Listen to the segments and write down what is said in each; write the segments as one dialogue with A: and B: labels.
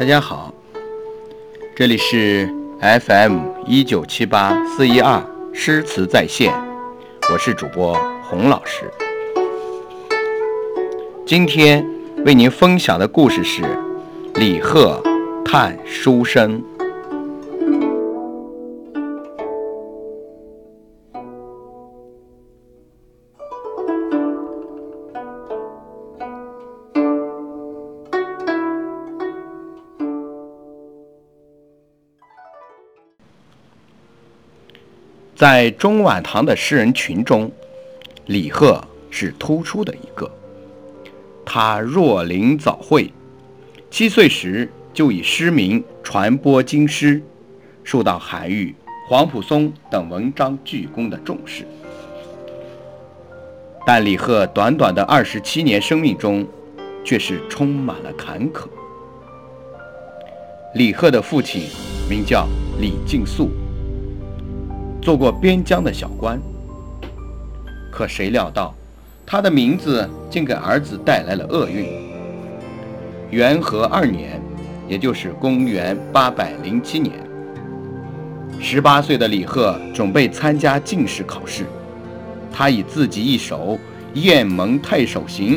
A: 大家好，这里是 FM 一九七八四一二诗词在线，我是主播洪老师。今天为您分享的故事是李贺探书生。在中晚唐的诗人群中，李贺是突出的一个。他若临早会，七岁时就以诗名传播经师，受到韩愈、黄埔松等文章巨公的重视。但李贺短短的二十七年生命中，却是充满了坎坷。李贺的父亲名叫李敬肃。做过边疆的小官，可谁料到，他的名字竟给儿子带来了厄运。元和二年，也就是公元八百零七年，十八岁的李贺准备参加进士考试，他以自己一首《雁门太守行》，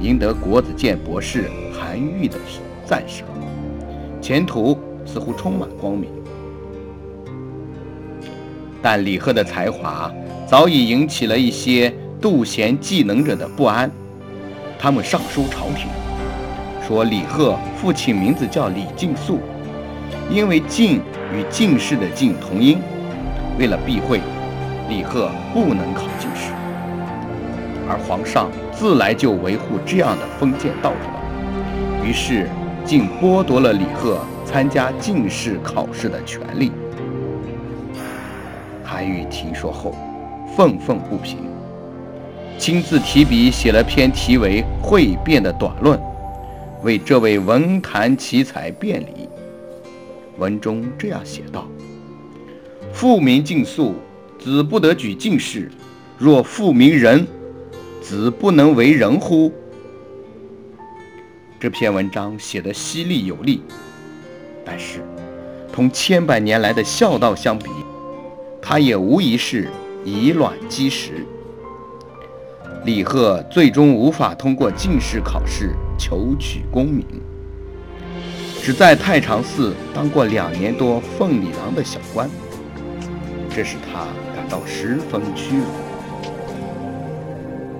A: 赢得国子监博士韩愈的赞赏，前途似乎充满光明。但李贺的才华早已引起了一些妒贤嫉能者的不安，他们上书朝廷，说李贺父亲名字叫李敬肃，因为进与进士的进同音，为了避讳，李贺不能考进士。而皇上自来就维护这样的封建道德，于是竟剥夺了李贺参加进士考试的权利。玉听说后，愤愤不平，亲自提笔写了篇题为《汇辩》的短论，为这位文坛奇才辩理。文中这样写道：“父名敬肃，子不得举进士；若父名仁，子不能为人乎？”这篇文章写得犀利有力，但是同千百年来的孝道相比，他也无疑是以卵击石。李贺最终无法通过进士考试求取功名，只在太常寺当过两年多奉礼郎的小官，这使他感到十分屈辱。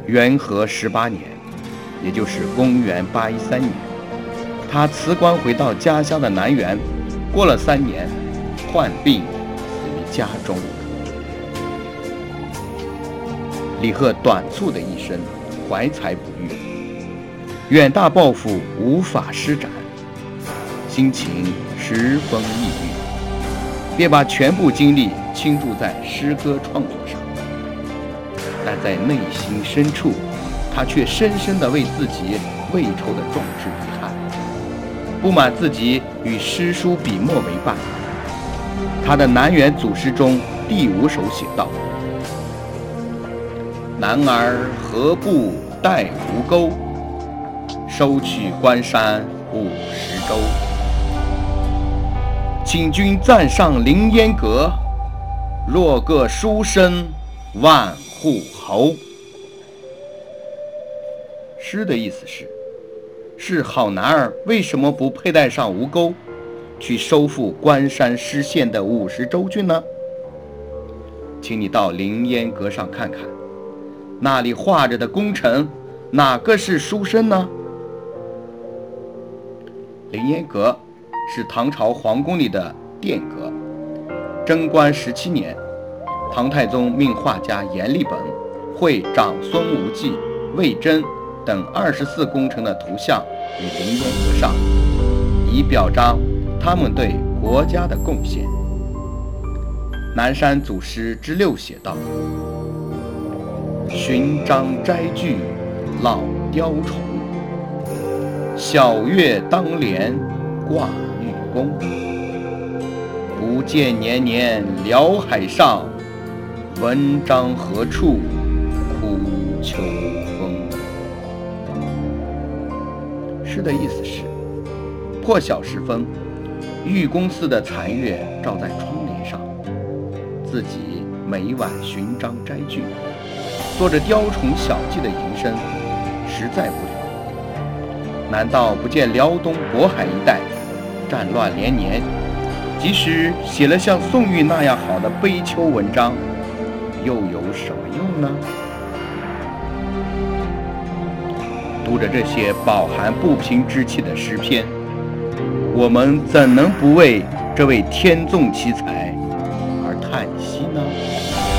A: 元和十八年，也就是公元八一三年，他辞官回到家乡的南园，过了三年，患病家中。李贺短促的一生，怀才不遇，远大抱负无法施展，心情十分抑郁，便把全部精力倾注在诗歌创作上。但在内心深处，他却深深地为自己未酬的壮志遗憾，不满自己与诗书笔墨为伴。他的南园组诗中第五首写道。男儿何不带吴钩？收取关山五十州。请君暂上凌烟阁，若个书生万户侯。诗的意思是：是好男儿为什么不佩戴上吴钩，去收复关山失陷的五十州郡呢？请你到凌烟阁上看看。那里画着的功臣，哪个是书生呢？凌烟阁是唐朝皇宫里的殿阁。贞观十七年，唐太宗命画家阎立本绘长孙无忌、魏征等二十四功臣的图像于凌烟阁上，以表彰他们对国家的贡献。南山祖师之六写道。寻章摘句老雕虫，晓月当帘挂玉弓。不见年年辽海上，文章何处苦秋风。诗的意思是：破晓时分，玉宫寺的残月照在窗帘上，自己每晚寻章摘句，做着雕虫小技的营生，实在不了。难道不见辽东渤海一带战乱连年，即使写了像宋玉那样好的悲秋文章，又有什么用呢？读着这些饱含不平之气的诗篇，我们怎能不为这位天纵奇才而叹息呢？